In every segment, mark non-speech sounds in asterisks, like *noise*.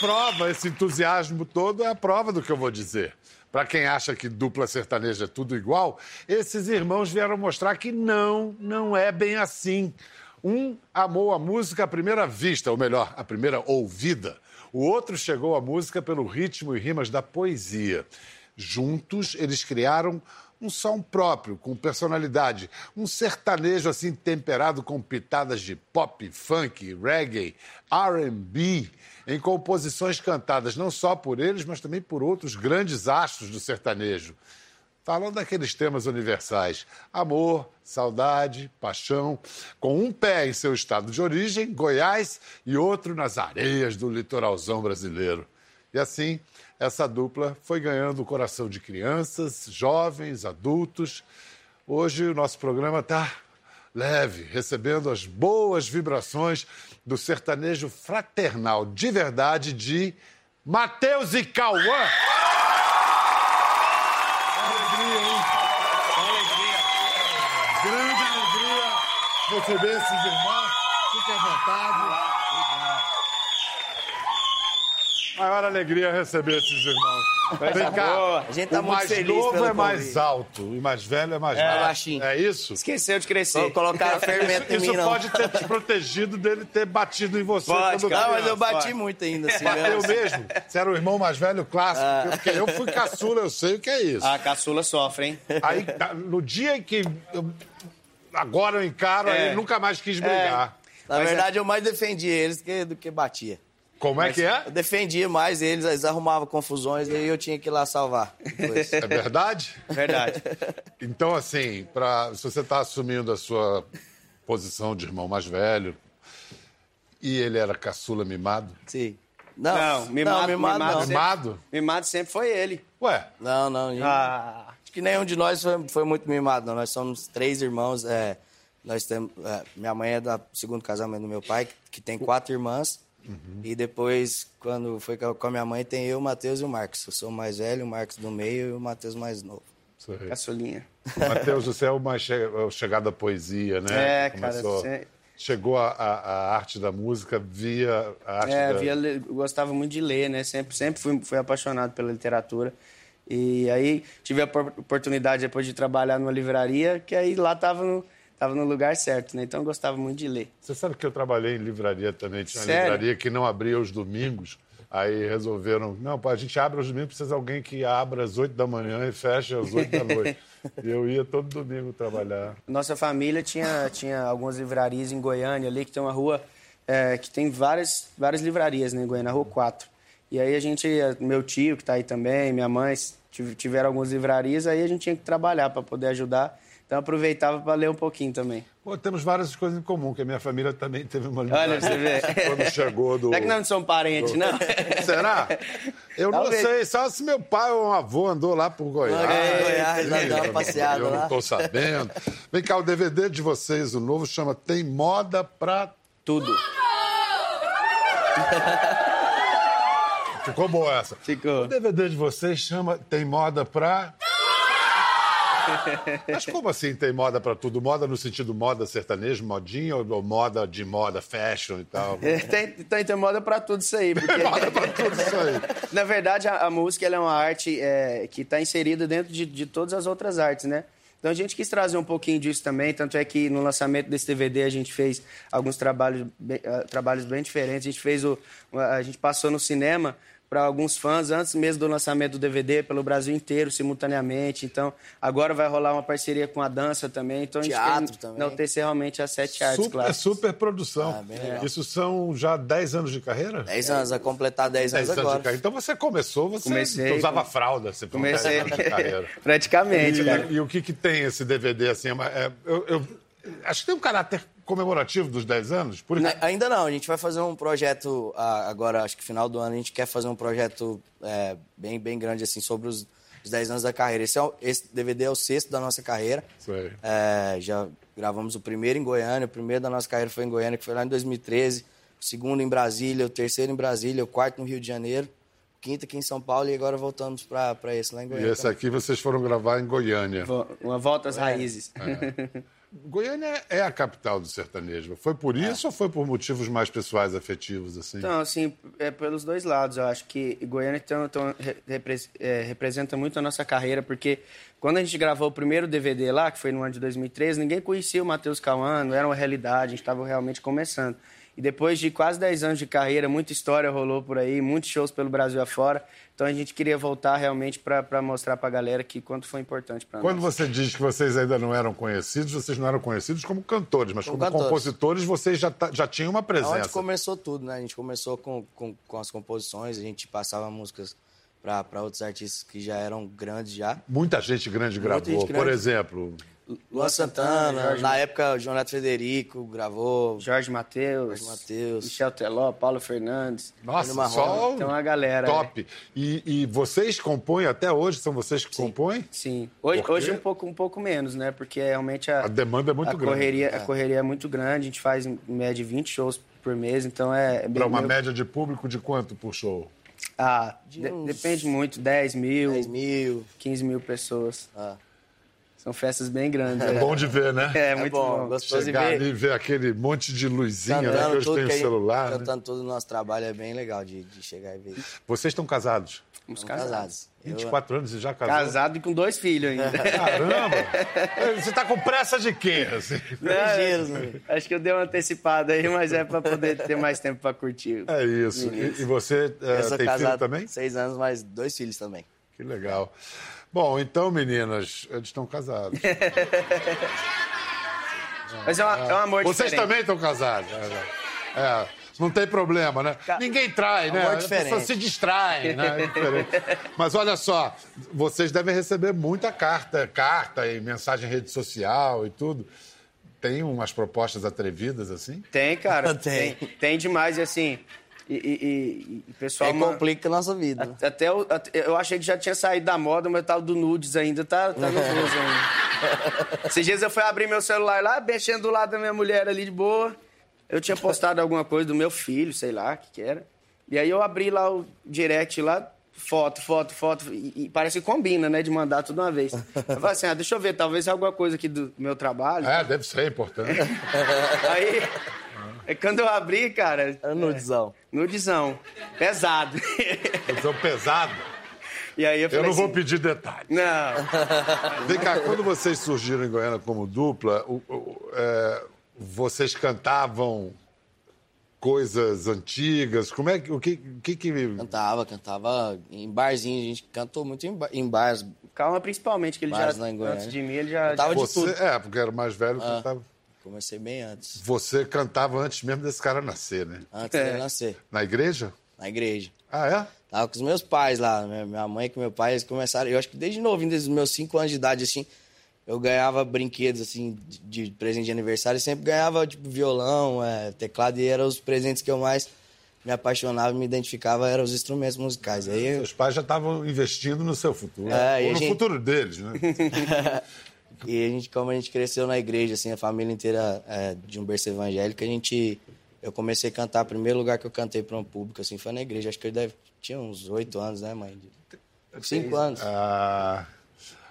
prova, esse entusiasmo todo é a prova do que eu vou dizer. Para quem acha que dupla sertaneja é tudo igual, esses irmãos vieram mostrar que não, não é bem assim. Um amou a música à primeira vista, ou melhor, à primeira ouvida. O outro chegou à música pelo ritmo e rimas da poesia. Juntos, eles criaram um som próprio, com personalidade, um sertanejo assim temperado com pitadas de pop, funk, reggae, R&B, em composições cantadas não só por eles, mas também por outros grandes astros do sertanejo. Falando daqueles temas universais: amor, saudade, paixão, com um pé em seu estado de origem, Goiás, e outro nas areias do litoralzão brasileiro. E assim, essa dupla foi ganhando o coração de crianças, jovens, adultos. Hoje o nosso programa está leve, recebendo as boas vibrações do sertanejo fraternal de verdade de Matheus e Cauã. Alegria, hein? Alegria. Grande alegria receber esses irmãos. Fiquem à vontade. Maior alegria receber esses irmãos. Vem cá. boa. A gente tá o muito mais feliz novo é mais convite. alto e mais velho é mais É, baixo. baixinho. É isso? Esqueceu de crescer. Vou colocar *laughs* fermento em Isso mim, não. pode ter te protegido dele ter batido em você. Pode, quando cara. Mas eu bati Pode. muito ainda, assim. Bateu mesmo. mesmo? Você era o irmão mais velho clássico, Ah. porque eu fui caçula, eu sei o que é isso. A caçula sofre, hein? Aí, no dia em que eu- agora eu encaro, É. aí nunca mais quis brigar. Na Mas é- verdade, eu mais defendia eles que- do que batia. Como é que é? Eu defendia mais eles, eles arrumavam confusões e eu tinha que ir lá salvar. depois. É verdade? Verdade. *laughs* Então, assim, pra, se você está assumindo a sua posição de irmão mais velho e ele era caçula mimado, Sim. Não, Não, mimado- não, mimado, mimado não. sempre- mimado? Mimado sempre foi ele. Ué, Não, não. gente. Ah, Acho que nenhum de nós foi, foi muito mimado, não. Nós somos três irmãos. é, nós temos, é, minha mãe é do segundo casamento do meu pai, que, que tem quatro irmãs. E depois, quando foi com a- minha mãe, tem eu, o Matheus e o Marcos. Eu sou o mais velho, o Marcos do meio e o Matheus mais novo. aí. caçulinha. Matheus, você é o mais che... o chegado à poesia, né? É, cara, você- Chegou a, a- a arte da música via a arte É, da... via, le- eu gostava muito de ler, né? Sempre, sempre fui, fui apaixonado pela literatura. E aí tive a por- oportunidade depois de trabalhar numa livraria, que aí lá tava no, tava no lugar certo, né? Então eu gostava muito de ler. Você sabe que eu trabalhei em livraria também. Tinha uma Sério? livraria que não abria os domingos. Aí resolveram, não, pô, a gente abre os domingos, precisa de alguém que abra às 8 da manhã e feche às 8 da noite. e *laughs* eu ia todo domingo trabalhar. Nossa família tinha, tinha algumas livrarias em Goiânia ali, que tem uma rua é, que tem várias, várias livrarias né, em Goiânia, na Rua 4. E aí a gente, meu tio que está aí também, minha mãe, tiveram algumas livrarias, aí a gente tinha que trabalhar para poder ajudar. Então eu aproveitava para ler um pouquinho também. Pô, temos várias coisas em comum, que a minha família também teve uma livraria. Olha, pra você ver. *laughs* Quando chegou do... Será que não são parentes, não? *laughs* Será? Eu não Talvez. sei, só se meu pai ou um avô andou lá por Goiás. É, Goiás, lá deu uma Eu passeada não- Eu não lá. tô sabendo. Vem cá, o DVD de vocês, o novo, chama Tem Moda Pra... Tudo. Ficou boa essa. Ficou. O DVD de vocês chama Tem Moda Pra... *laughs* Mas como assim tem moda pra tudo? Moda no sentido moda sertanejo, modinha ou moda de moda, fashion e tal? É, tem, tem, tem moda para tudo isso aí. Porque... moda pra tudo isso aí. *laughs* Na verdade, a, a música é uma arte é, que está inserida dentro de, de todas as outras artes, né? Então a gente quis trazer um pouquinho disso também, tanto é que no lançamento desse DVD a gente fez alguns trabalhos bem, ah, trabalhos bem diferentes. A gente fez o, a gente passou no cinema para alguns fãs antes mesmo do lançamento do DVD pelo Brasil inteiro simultaneamente. Então agora vai rolar uma parceria com a dança também. Então a gente Teatro quer também. enaltecer realmente as sete artes, Super, claro. super produção. Ah, legal. Isso são já 10 anos de carreira? 10 anos, vai completar 10 anos 10 anos de agora. carreira. Então você começou, você Comecei, usava come- fralda, você Comecei 10 anos de carreira. *laughs* praticamente, cara. E, e o que, que tem esse DVD assim? é é- eu, eu acho que tem um caráter comemorativo dos 10 anos. Por... Na- Ainda não, a gente vai fazer um projeto ah, agora, acho que final do ano, a gente quer fazer um projeto é, bem, bem grande assim sobre os, os 10 anos da carreira. Esse, é o- esse DVD é o sexto da nossa carreira. É, já gravamos o primeiro em Goiânia, o primeiro da nossa carreira foi em Goiânia, que foi lá em 2013, o segundo em Brasília, o terceiro em Brasília, o quarto no Rio de Janeiro, o quinto aqui em São Paulo e agora voltamos para esse lá em E Goiânia. esse aqui vocês foram gravar em Goiânia. Uma volta às raízes. É. *laughs* Goiânia é a capital do sertanejo. Foi por isso é. ou foi por motivos mais pessoais, afetivos, assim? Então, assim, é pelos dois lados. Eu acho que Goiânia então, então, repre, é, representa muito a nossa carreira, porque quando a gente gravou o primeiro DVD lá, que foi no ano de 2013, ninguém conhecia o Matheus Cauã, não era uma realidade, a gente estava realmente começando. E depois de quase 10 anos de carreira, muita história rolou por aí, muitos shows pelo Brasil afora. Então a gente queria voltar realmente para mostrar para a galera que quanto foi importante para nós. Quando você diz que vocês ainda não eram conhecidos, vocês não eram conhecidos como cantores, mas como, como cantores. compositores vocês já, já tinham uma presença. Onde começou tudo, né? A gente começou com, com, com as composições, a gente passava músicas para outros artistas que já eram grandes já. Muita gente grande Muita gravou. Gente grande. Por exemplo, Luan Santana, Jorge... na época o Jonato Federico gravou. Jorge Matheus. Jorge Matheus. Michel Teló, Paulo Fernandes. Nossa, só Tem uma galera. Top. E, e, vocês compõem até hoje? São vocês que Sim. compõem? Sim. Hoje, hoje um, pouco, um pouco menos, né? Porque realmente a, a demanda é muito a grande. Correria, é. A correria é muito grande. A gente faz em média 20 shows por mês, então é. é Para uma meio... média de público de quanto por show? Ah, de uns... depende muito. 10 mil. 10 mil. 15 mil pessoas. Ah. São festas bem grandes. É, é. bom de ver, né? É, é muito bom. bom. Gostoso Chegar de ver. ali e ver aquele monte de luzinha, né? Que hoje tem o celular. Cantando né? todo o nosso trabalho é bem legal de, de chegar e ver. Vocês estão casados? Estamos casados. casados. 24 anos e já casado? Casado e com dois filhos ainda. Caramba! *laughs* Você tá com pressa de quê? Assim? Não, acho que eu dei uma antecipada aí, mas é para poder ter mais tempo para curtir. É isso. E, e, você é, tem filho também? Seis anos, mas dois filhos também. Que legal. Bom, então, meninas, eles estão casados. *laughs* Mas é, uma, é um amor Vocês diferente. também estão casados. É, é, não tem problema, né? Ninguém trai, é né? A pessoa se distrai, né? É *laughs* Mas olha só, vocês devem receber muita carta, carta e mensagem em rede social e tudo. Tem umas propostas atrevidas assim? Tem, cara. *laughs* tem. tem. Tem demais e assim. E, e, e, pessoal. É, complica a nossa vida. Né? Até eu, eu achei que já tinha saído da moda, mas tal do nudes ainda tá, tá nervoso *laughs* ainda. Esses dias eu fui abrir meu celular lá, mexendo do lado da minha mulher ali de boa. Eu tinha postado alguma coisa do meu filho, sei lá, o que, que era. E aí eu abri lá o direct lá, foto, foto, foto, e, e, parece que combina, né, de mandar tudo uma vez. Eu falei assim, ah, deixa eu ver, talvez alguma coisa aqui do meu trabalho. É, deve ser importante. aí é quando eu abri, cara. Era nudizão. É, nudizão. Pesado. Nudizão pesado? E aí eu, eu não assim, vou pedir detalhes. Não. Vem cá, quando vocês surgiram em Goiânia como dupla, o, o, é, vocês cantavam coisas antigas? Como é que o que que, que... cantava, cantava em barzinho, a gente cantou muito em, bar, em bars. Calma, principalmente que ele já antes de mim ele já cantava de tudo. É, porque era mais velho, ah. cantava. Comecei bem antes. Você cantava antes mesmo desse cara nascer, né? Antes é. dele nascer. Na igreja? Na igreja. Ah, é? Tava com os meus pais lá, né? minha mãe com meu pai, eles começaram. Eu acho que desde novinho, desde os meus 5 anos de idade, assim, eu ganhava brinquedos, assim, de, de presente de aniversário. E sempre ganhava, tipo, violão, é, teclado, e eram os presentes que eu mais me apaixonava, me identificava, eram os instrumentos musicais. Aí, Seus pais já estavam investindo no seu futuro. É, ou no gente... futuro deles, né? *laughs* E a gente, como a gente cresceu na igreja, assim, a família inteira é, de um berço evangélico, a gente... Eu comecei a cantar, o primeiro lugar que eu cantei para um público, assim, foi na igreja. Acho que ele deve... Tinha uns oito anos, né, mãe? Cinco anos. Ah,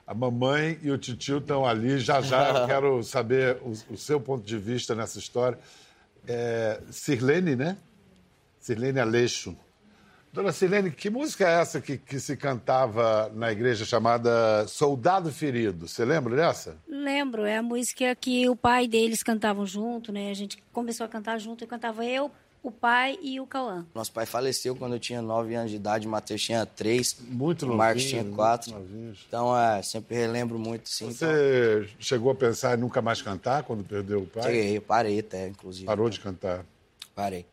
a mamãe e o titio estão ali. Já, já eu *laughs* quero saber o, o, seu ponto de vista nessa história. É, Sirlene, né? Sirlene Aleixo. Dona Silene, que música é essa que, que se cantava na igreja chamada Soldado Ferido? Você lembra dessa? Lembro, é a música que o pai deles cantavam junto, né? A gente começou a cantar junto e cantava eu, o pai e o Cauã. Nosso pai faleceu quando eu tinha 9 anos de idade, o Matheus tinha 3, muito o Marcos tinha 4. Então, é, sempre relembro muito, sim. Você então... chegou a pensar em nunca mais cantar quando perdeu o pai? Cheguei, eu parei até, inclusive. Parou de cantar? Parei.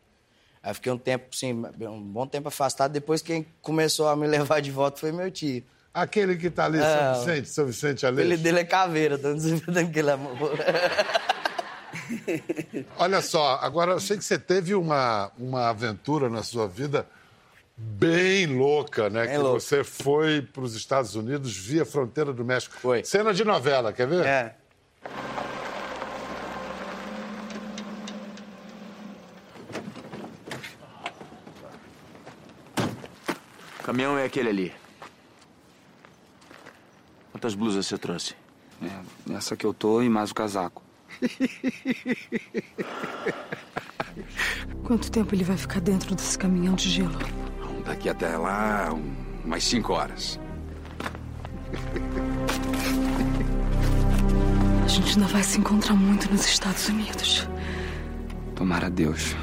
Aí fiquei um tempo, sim, um bom tempo afastado. Depois quem começou a me *laughs* levar de volta foi meu tio. Aquele que tá ali, é, São Vicente, São Vicente Aleixo. Ele dele é caveira, tô *laughs* dizendo que ele é... *laughs* Olha só, agora eu sei que você teve uma, uma aventura na sua vida bem louca, né? Bem que você foi para os Estados Unidos via fronteira do México. Foi. Cena de novela, quer ver? É. caminhão é aquele ali. Quantas blusas você trouxe? É, essa que eu tô e mais o casaco. *laughs* Quanto tempo ele vai ficar dentro desse caminhão de gelo? Daqui até lá, um- umas cinco horas. A gente ainda vai se encontrar muito nos Estados Unidos. Tomara a Deus.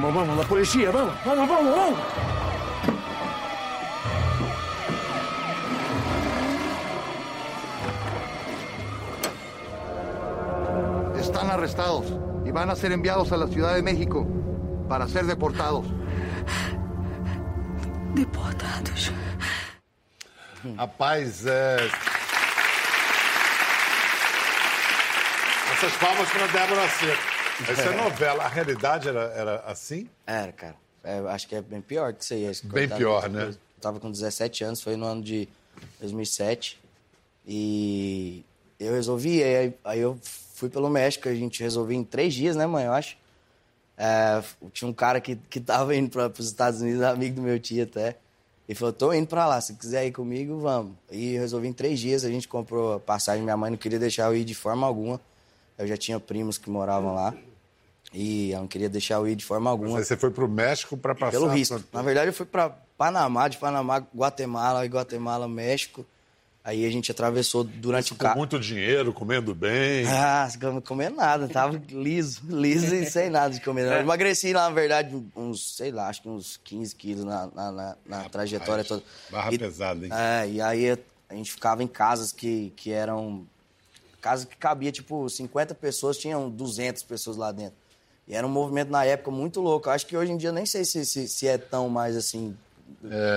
Vamos, vamos, la policía, vamos, vamos, vamos, vamos. Están arrestados y van a ser enviados a la Ciudad de México para ser deportados. Deportados. Rapaz, é. Essas palmas para Débora Seco. Isso é novela. A realidade era, era assim? Era, cara. É, acho que é bem pior que isso aí. Acho que Bem tava- pior, né? Eu tava com 17 anos, foi no ano de 2007. E eu resolvi, aí, aí eu fui pelo México, a gente resolveu em três dias, né, mãe? Eu acho. É, tinha um cara que, que tava indo para os Estados Unidos, amigo do meu tio até. E falou: tô indo pra lá, se quiser ir comigo, vamos. E eu resolvi em três dias, a gente comprou a passagem. Minha mãe não queria deixar eu ir de forma alguma. Eu já tinha primos que moravam lá. E ela não queria deixar eu ir de forma alguma. Você foi para o México para passar. Pelo risco. Na verdade, eu fui para Panamá, de Panamá, Guatemala, e Guatemala, México. Aí a gente atravessou durante o Com carro. muito dinheiro, comendo bem. *laughs* Ah, não comendo nada, tava liso, *laughs* liso e sem nada de comer. Eu emagreci, na verdade, uns, sei lá, acho que uns 15 quilos na, na, na- na trajetória toda. barra E- pesada, hein? É, e aí a gente ficava em casas que, que eram. Casas que cabia, tipo, 50 pessoas, tinham 200 pessoas lá dentro. E era um movimento na época muito louco. Acho que hoje em dia eu nem sei se, se, se é tão mais assim.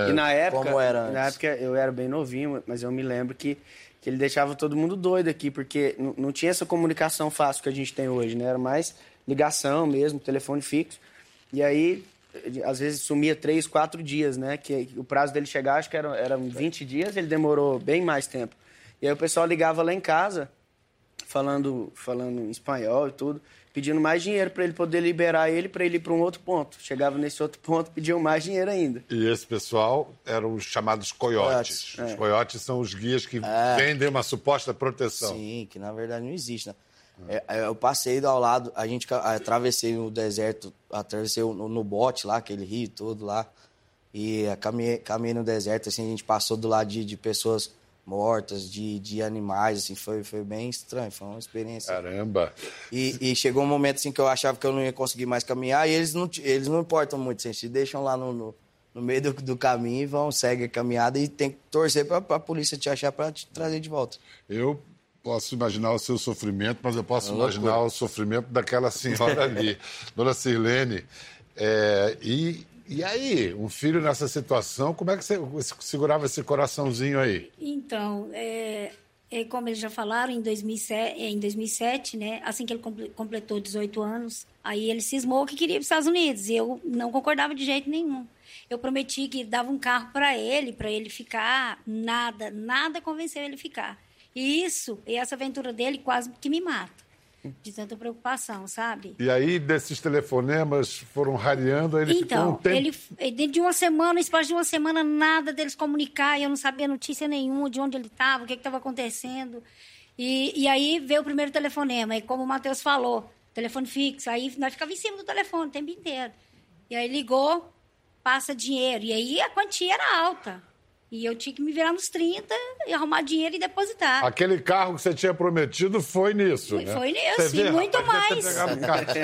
E na época, como era na antes. época eu era bem novinho, mas eu me lembro que, que ele deixava todo mundo doido aqui, porque não, não tinha essa comunicação fácil que a gente tem hoje, né? Era mais ligação mesmo, telefone fixo. E aí, às vezes sumia três, quatro dias, né? Que o prazo dele chegar, acho que eram, eram 20 dias, ele demorou bem mais tempo. E aí o pessoal ligava lá em casa, falando, falando em espanhol e tudo, pedindo mais dinheiro para ele poder liberar ele para ele ir para um outro ponto. Chegava nesse outro *laughs* ponto, pediam mais dinheiro ainda. E esse pessoal eram os chamados coiotes. Coiotes, Os coiotes são os guias que vendem uma suposta proteção. Sim, que na verdade não existe, né? É, é, eu passei ao lado, a gente atravessei no deserto, atravessei no, no bote lá, aquele rio todo lá, e caminhei, caminhei no deserto, assim, a gente passou do lado de, de pessoas mortas, de, de animais, assim, foi, foi bem estranho, foi uma experiência. Caramba. E, e chegou um momento assim que eu achava que eu não ia conseguir mais caminhar e eles não, eles não importam muito, assim, se deixam lá no, no, no meio do, do caminho e vão, seguem a caminhada e tem que torcer pra, pra polícia te achar pra te trazer de volta. Eu posso imaginar o seu sofrimento, mas eu posso É imaginar o sofrimento daquela senhora ali, *laughs* Dona Sirlene. É, e, e aí, um filho nessa situação, como é que você segurava esse coraçãozinho aí? Então, é, é, como eles já falaram, em 2007, em 2007, né, assim que ele comple- completou 18 anos, aí ele cismou que queria ir para os Estados Unidos. E eu não concordava de jeito nenhum. Eu prometi que dava um carro para ele, para ele ficar. Nada, nada convenceu ele a ficar. E isso, e essa aventura dele quase que me mata. De tanta preocupação, sabe? E aí, desses telefonemas foram rareando, ele ficou um Então, tempo... ele, ele- dentro de uma semana, espaço de uma semana, nada deles comunicar, e eu não sabia notícia nenhuma de onde ele estava, o que estava acontecendo. E, e aí veio o primeiro telefonema, e como o Matheus falou, telefone fixo, aí nós ficávamos em cima do telefone o tempo inteiro. E aí ligou, passa dinheiro, e aí a quantia era alta. E eu tinha que me virar nos 30 e arrumar dinheiro e depositar. Aquele carro que você tinha prometido foi nisso, Foi, né? foi Você nisso, vê, e muito mais.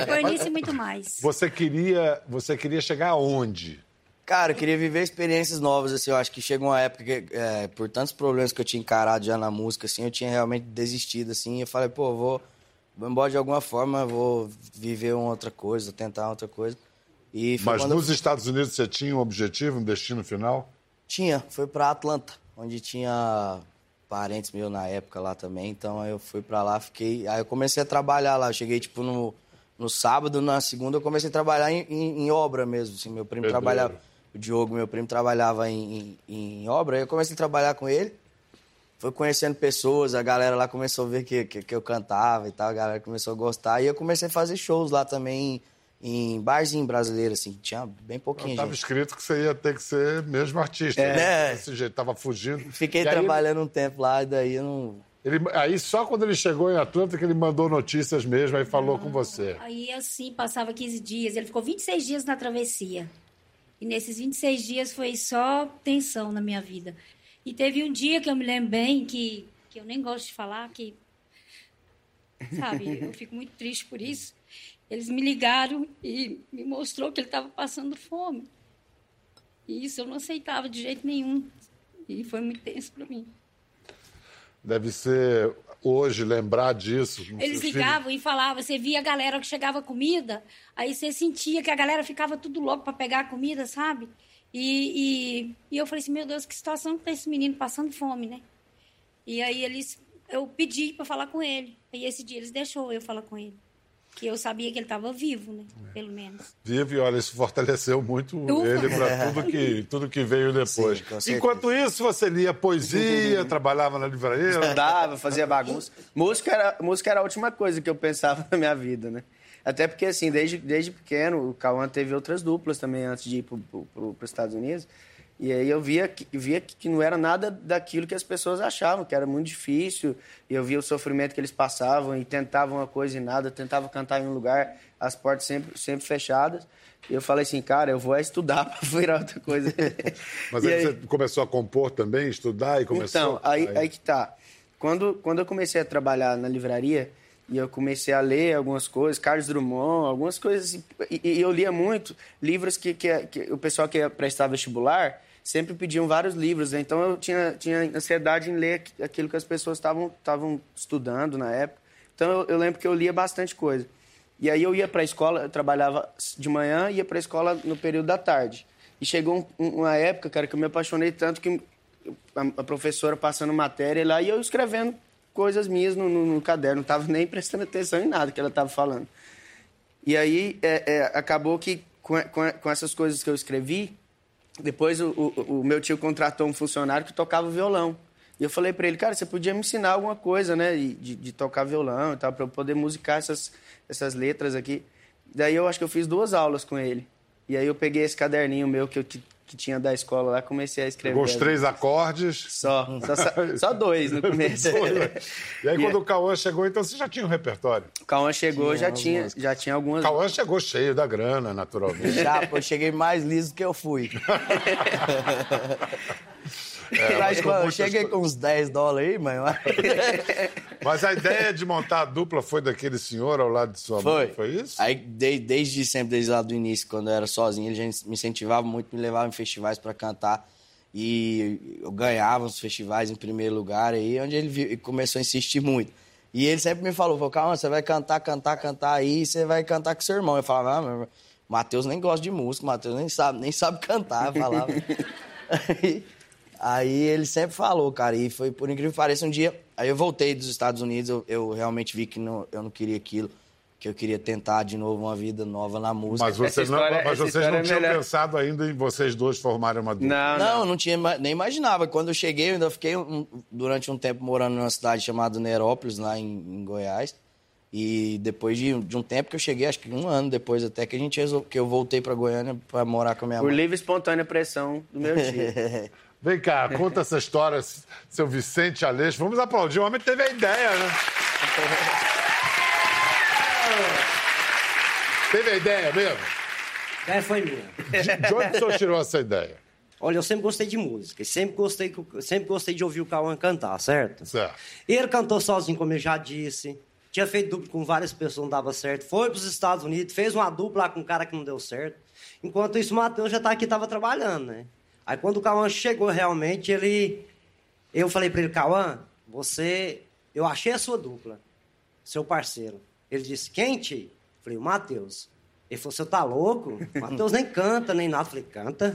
Foi nisso e muito mais. Você queria, você queria chegar aonde? Cara, eu queria viver experiências novas, assim, eu acho que chega uma época que, é, por tantos problemas que eu tinha encarado já na música, assim, eu tinha realmente desistido, assim, eu falei, pô, vou, vou embora de alguma forma, vou viver uma outra coisa, tentar outra coisa. E foi Mas eu- nos Estados Unidos você tinha um objetivo, um destino final? Tinha, foi pra Atlanta, onde tinha parentes meus na época lá também, então aí eu fui pra lá, fiquei, aí eu comecei a trabalhar lá, eu cheguei tipo no, no sábado, na segunda eu comecei a trabalhar em, em- em obra mesmo, assim, meu primo Pedreiro. trabalhava, o Diogo, meu primo trabalhava em, em, em obra, aí eu comecei a trabalhar com ele, foi conhecendo pessoas, a galera lá começou a ver que, que, que eu cantava e tal, a galera começou a gostar. E eu comecei a fazer shows lá também em barzinho brasileiro, assim, tinha bem pouquinho Estava gente. escrito que você ia ter que ser mesmo artista. É. né? Desse jeito, tava fugindo. Fiquei E aí, trabalhando um tempo lá e daí eu não. Ele, aí só quando ele chegou em Atlanta que ele mandou notícias mesmo, aí falou com você. Aí, assim, passava 15 dias. Ele ficou 26 dias na travessia. E nesses 26 dias foi só tensão na minha vida. E teve um dia que eu me lembro bem, que, que eu nem gosto de falar, que. Sabe, eu fico muito triste por isso. Eles me ligaram e me mostrou que ele estava passando fome. E isso eu não aceitava de jeito nenhum. E foi muito tenso para mim. Deve ser hoje lembrar disso. Eles ligavam e falavam, você via a galera que chegava comida, aí você sentia que a galera ficava tudo louco para pegar a comida, sabe? E, e, e eu falei assim, meu Deus, que situação que tá esse menino passando fome, né? E aí eles, eu pedi para falar com ele. Aí esse dia eles deixou eu falar com ele. Que eu sabia que ele estava vivo, né? Pelo menos. Vive, e olha, isso fortaleceu muito *laughs* Ufa. ele para tudo que, tudo que veio depois. Sim. Enquanto isso, você lia poesia, *laughs* trabalhava na livraria. Estudava, fazia bagunça. Música era, música era a última coisa que eu pensava *laughs* na minha vida, né? Até porque, assim, desde, desde pequeno, o Cauã teve outras duplas também antes de ir para os Estados Unidos. E aí eu via, que, via que não era nada daquilo que as pessoas achavam, que era muito difícil. E eu via o sofrimento que eles passavam e tentavam uma coisa e nada, tentavam cantar em um lugar, as portas sempre, sempre fechadas. E eu falei assim, cara, eu vou é estudar *laughs* para virar outra coisa. *laughs* Mas E aí, você começou a compor também, estudar e começou... então, aí, aí que tá. Quando, quando eu comecei a trabalhar na livraria e eu comecei a ler algumas coisas, Carlos Drummond, algumas coisas, assim, e, e eu lia muito livros que, que, que o pessoal que ia prestar vestibular sempre pediam vários livros, né? então eu tinha, tinha ansiedade em ler aqu- aquilo que as pessoas estavam estudando na época. Então eu, eu lembro que eu lia bastante coisa. E aí eu ia para a escola, eu trabalhava de manhã ia para a escola no período da tarde. E chegou um- uma época, cara, que eu me apaixonei tanto que a, a professora passando matéria lá e eu escrevendo coisas minhas no, no- no caderno, não estava nem prestando atenção em nada que ela estava falando. E aí é, é, acabou que com, com, com essas coisas que eu escrevi, depois o, o, o meu tio contratou um funcionário que tocava violão. E eu falei para ele, cara, você podia me ensinar alguma coisa, né, de, de tocar violão e tal, para eu poder musicar essas, essas letras aqui. Daí eu acho que eu fiz duas aulas com ele. E aí eu peguei esse caderninho meu que eu que tinha da escola lá, comecei a escrever. Pegou os três acordes. Só, só, *laughs* só- dois no começo. E aí, *laughs* E quando é- o Cauã chegou, então você já tinha um repertório. O Cauã chegou, já umas tinha, músicas. já tinha algumas. O Cauã chegou cheio da grana, naturalmente. Já, pô, eu cheguei mais liso do que eu fui. *laughs* Mas, com pô, eu muitas cheguei com uns 10 dólares aí, mãe. *laughs* Mas a ideia de montar a dupla foi daquele senhor ao lado de sua Foi. mãe, foi isso? Aí, de- desde sempre, desde lá do início, quando eu era sozinho, ele já me incentivava muito, me levava em festivais para cantar. E eu ganhava os festivais em primeiro lugar, aí onde ele viu- começou a insistir muito. E ele sempre me falou, falou, calma, você vai cantar, cantar, cantar aí, você vai cantar com seu irmão. Eu falava, ah, meu Matheus nem gosta de música, Matheus nem sabe, nem sabe cantar, eu falava. aí, *laughs* aí ele sempre falou, cara, e foi por incrível que pareça, um dia, aí eu voltei dos Estados Unidos, eu, eu realmente vi que não, eu não queria aquilo, que eu queria tentar de novo uma vida nova na música. Mas, você Essa não- história- mas vocês não é tinham melhor. pensado ainda em vocês dois formarem uma dupla? Não, Não, não. não tinha, nem imaginava. Quando eu cheguei, eu ainda fiquei um- durante um tempo morando numa cidade chamada Nerópolis, lá em, em Goiás. E depois de, de um tempo que eu cheguei, acho que um ano depois até que a gente resol... que eu voltei para Goiânia para morar com a minha Por mãe. livre e espontânea pressão do meu tio. *laughs* Vem cá, conta essa história, seu Vicente Aleixo. Vamos aplaudir, o homem teve a ideia, né? Teve a ideia mesmo? É, foi minha. De, de onde o senhor tirou essa ideia? Olha, eu sempre gostei de música. Sempre gostei, sempre gostei de ouvir o Cauã cantar, certo? Certo. Ele cantou sozinho, como eu já disse. Tinha feito dupla com várias pessoas, não dava certo. Foi para os Estados Unidos, fez uma dupla lá com um cara que não deu certo. Enquanto isso, o Matheus já tá aqui, tava trabalhando, né? Aí quando o Cauã chegou realmente, ele... Eu falei para ele, Cauã, você... Eu achei a sua dupla, seu parceiro. Ele disse, quem, tio? Falei, o Matheus. Ele falou, você tá louco? Matheus nem canta, nem nada. Falei, canta.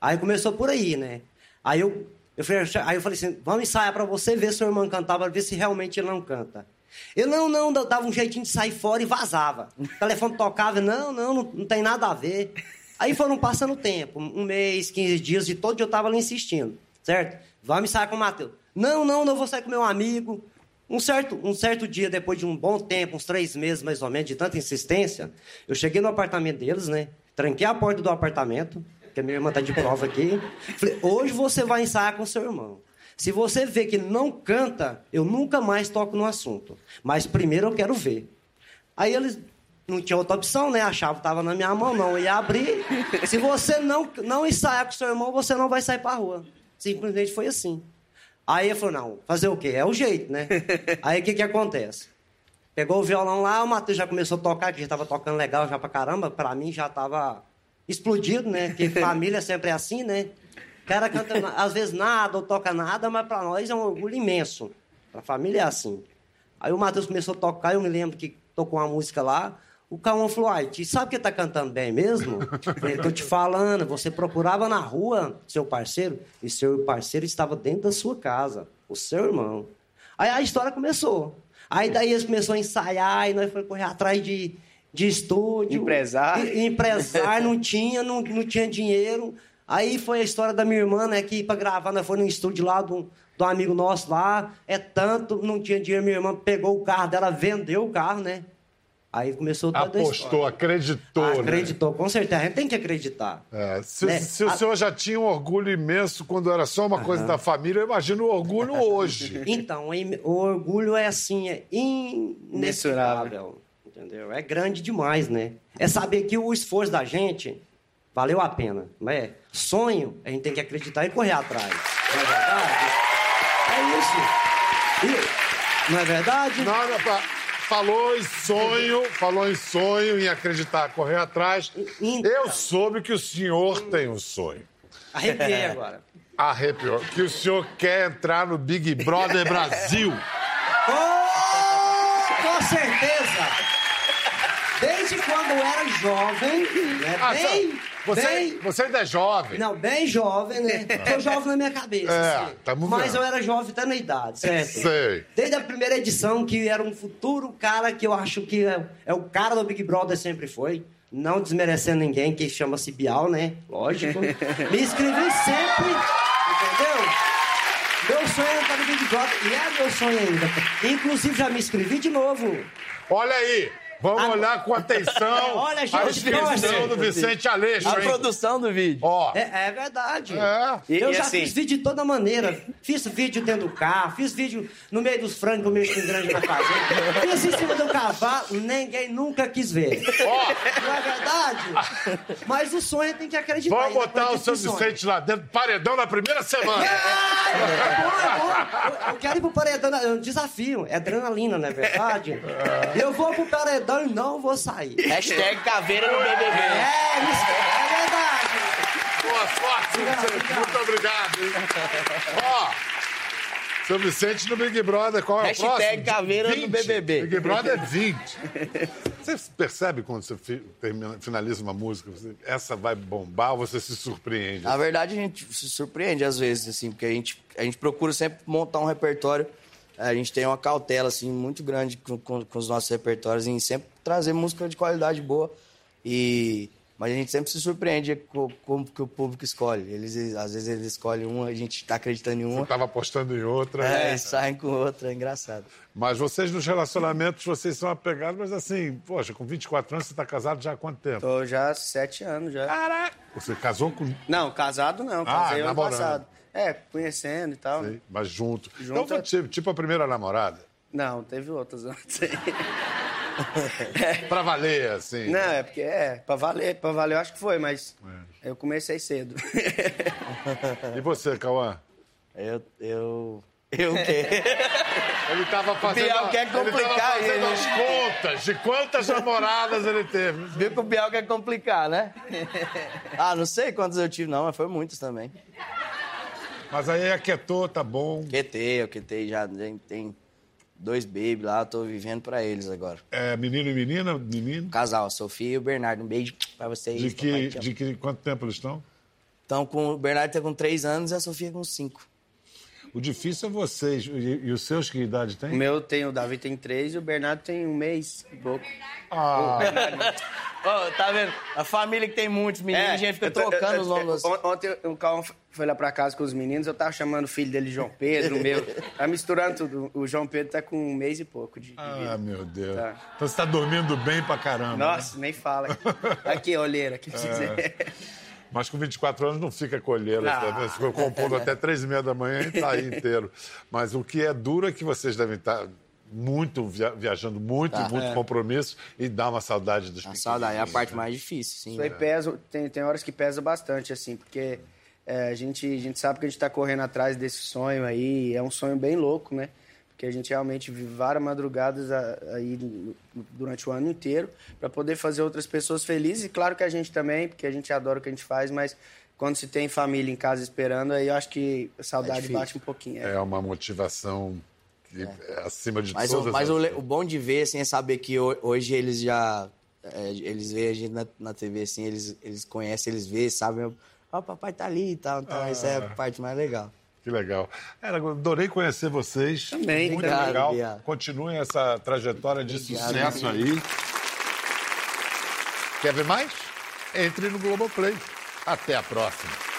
Aí começou por aí, né? Aí eu, eu falei, aí eu falei assim, vamos ensaiar pra você ver se o irmão cantava, ver se realmente ele não canta. Ele, não, não, dava um jeitinho de sair fora e vazava. O telefone tocava, não, não, não, não tem nada a ver. Aí foram passando o tempo, um mês, 15 dias, e todo dia eu tava ali insistindo. certo? Vamos ensaiar com o Matheus. Não, não, não vou sair com meu amigo. Um certo, um certo dia, depois de um bom tempo, uns três meses mais ou menos, de tanta insistência, eu cheguei no apartamento deles, né? Tranquei a porta do apartamento, que a minha irmã tá de prova aqui. Falei, hoje você vai ensaiar com seu irmão. Se você vê que não canta, eu nunca mais toco no assunto. Mas primeiro eu quero ver. Aí eles não tinha outra opção, né? A chave estava na minha mão, não ia abrir. *laughs* Se você não, não ensaiar com seu irmão, você não vai sair pra rua. Simplesmente foi assim. Aí ele falou, não, fazer o quê? É o jeito, né? *laughs* Aí o que que acontece? Pegou o violão lá, o Matheus já começou a tocar, que já estava tocando legal já pra caramba. Pra mim já estava explodido, né? Porque *laughs* família sempre é assim, né? O cara canta, às vezes, nada ou toca nada, mas pra nós é um orgulho imenso. Pra família é assim. Aí o Matheus começou a tocar, eu me lembro que tocou uma música lá. O Cauã falou, ai, Ti, sabe que tá cantando bem mesmo? *laughs* Eu tô te falando, você procurava na rua seu parceiro, e seu parceiro estava dentro da sua casa, o seu irmão. Aí a história começou. Aí daí eles começaram a ensaiar, e nós fomos correr atrás de, de estúdio. Empresário. E- Empresário, não tinha, não, não tinha dinheiro. Aí foi a história da minha irmã, né, que pra gravar, nós fomos num estúdio lá de um amigo nosso lá, é tanto, não tinha dinheiro, minha irmã pegou o carro dela, vendeu o carro, né? Aí começou toda a Apostou, história. acreditou, né? Acreditou, com certeza. A gente tem que acreditar. É, se, Né? se o A- senhor já tinha um orgulho imenso quando era só uma coisa da família, eu imagino o orgulho *laughs* hoje. Então, o orgulho é assim, é inenarrável. Entendeu? É grande demais, né? É saber que o esforço da gente valeu a pena. Não é? Sonho, a gente tem que acreditar e correr atrás. Não é verdade? É isso. E- não é verdade? Não, não, pa- falou em sonho, falou em sonho, em acreditar, correr atrás. Então. Eu soube que o senhor tem um sonho. Arrepiei agora. Arrepiou. Que o senhor quer entrar no Big Brother Brasil. *laughs* Oh, com certeza! Desde quando eu era jovem, né? Ah, bem, só- você, bem... você ainda é jovem. Não, bem jovem, né? *laughs* Tô jovem na minha cabeça. É, assim. tamo Mas eu era jovem até na idade, certo? Sei. Desde a primeira edição, que era um futuro cara que eu acho que é, é o cara do Big Brother, sempre foi. Não desmerecendo ninguém, que chama-se Bial, né? Lógico. *laughs* Me inscrevi sempre, entendeu? Meu sonho era estar no Big Brother, e é meu sonho ainda. Inclusive, já me inscrevi de novo. Olha aí. Vamos Agora- olhar com atenção Olha, a gente, inscrição do Vicente Aleixo, A hein? produção do vídeo. Ó, É, é verdade. É. E- eu e já assim- fiz vídeo de toda maneira. Fiz vídeo dentro do carro, fiz vídeo no meio dos frangos que eu mexo com grande na fazenda. Fiz em cima do cavalo, ninguém nunca quis ver. ó. Não é verdade? Mas o sonho tem que acreditar. Vamos botar o seu no. Vicente lá dentro, paredão na primeira semana. Ah, é bom, é bom. Eu, eu quero ir pro paredão, é um desafio, é adrenalina, não é verdade? Eu vou pro paredão e não vou sair. Hashtag caveira no BBB. É, isso é verdade. Boa sorte, Vicente. Muito obrigado. hein? Ó, seu Vicente no Big Brother, qual é o Hashtag próximo? caveira no 20. BBB. Big Brother é 20. Você percebe quando você fi- termina- finaliza uma música, você- essa vai bombar ou você se surpreende? Na verdade, a gente se surpreende às vezes, assim, porque a gente, a gente procura sempre montar um repertório. A gente tem uma cautela, assim, muito grande com, com- com os nossos repertórios em sempre trazer música de qualidade boa. E... Mas a gente sempre se surpreende com como que o público escolhe. Eles, às vezes eles escolhem uma, a gente tá acreditando em Você uma. estava apostando em outra. É, e saem com outra, é engraçado. Mas vocês nos relacionamentos, vocês são apegados, mas assim, poxa, com 24 anos você está casado já há quanto tempo? Tô já há sete anos já. Caraca! Você casou com. Não, casado não. Ah, Casei ano namorando. passado. É, conhecendo e tal. Sei, mas junto. Junto Então é- tipo, tipo a primeira namorada. Não, teve outras antes. aí. *laughs* Pra valer, assim. Não, é porque é, pra valer, pra valer eu acho que foi, mas É. eu comecei cedo. *laughs* E você, Cauã? Eu. Eu. Eu o quê? *laughs* Ele tava fazendo. Biel quer ele tava complicar fazendo ele. as contas de quantas namoradas ele teve. Viu que o Biel quer complicar, né? Ah, não sei quantos eu tive, não, mas foi muitos também. Mas aí aquietou, tá bom. QT, eu QT já tem, dois baby lá, tô vivendo pra eles agora. É, menino e menina? Menino? Casal, a Sofia e o Bernardo. Um beijo pra vocês. De que, de que quanto tempo eles estão? Então, com, o Bernardo tá com três anos e a Sofia com cinco. O difícil é vocês. E, e os seus que idade O tem? meu tem, o Davi tem três e o Bernardo tem um mês e pouco. Ah, Ô, tá vendo? A família que tem muitos meninos, a gente fica É, eu tô- trocando eu- os eu- nomes. on- Ontem o Calma foi lá pra casa com os meninos, eu tava chamando o filho dele de João Pedro, o meu. Tá misturando tudo. O João Pedro tá com um mês e pouco de, de vida. Ah, meu Deus. Tá. Então você tá dormindo bem pra caramba. né? Nossa, nem fala. Aqui, olheira, você dizer. Mas com 24 anos não fica colheiro. Ah. Ficou compondo até três e meia da manhã e tá aí inteiro. Mas o que é duro é que vocês devem estar muito via- viajando, muito, Tá. muito É. compromisso e dá uma saudade dos A pequenos. saudade é a parte mais difícil, sim. Isso aí pesa, tem, tem horas que pesa bastante, assim, porque é, a, gente, a gente sabe que a gente tá correndo atrás desse sonho aí, é um sonho bem louco, né? Porque a gente realmente vive várias madrugadas aí durante o ano inteiro para poder fazer outras pessoas felizes, e claro que a gente também, porque a gente adora o que a gente faz, mas quando se tem família em casa esperando, aí eu acho que a saudade difícil. bate um pouquinho. é. É uma motivação que é acima de Mas, o, todas mas as o, o bom de ver, assim, é saber que ho- hoje eles já... é, eles veem a gente na, na TV, assim, eles, eles conhecem, eles veem, sabem... Ó, o papai tá ali e tal, então essa é a Ah. parte mais legal. Que legal. Era, adorei conhecer vocês. Também, Muito obrigado, legal. Biá. Continuem essa trajetória de Obrigado, sucesso aí. Quer ver mais? Entre no Globoplay. Até a próxima.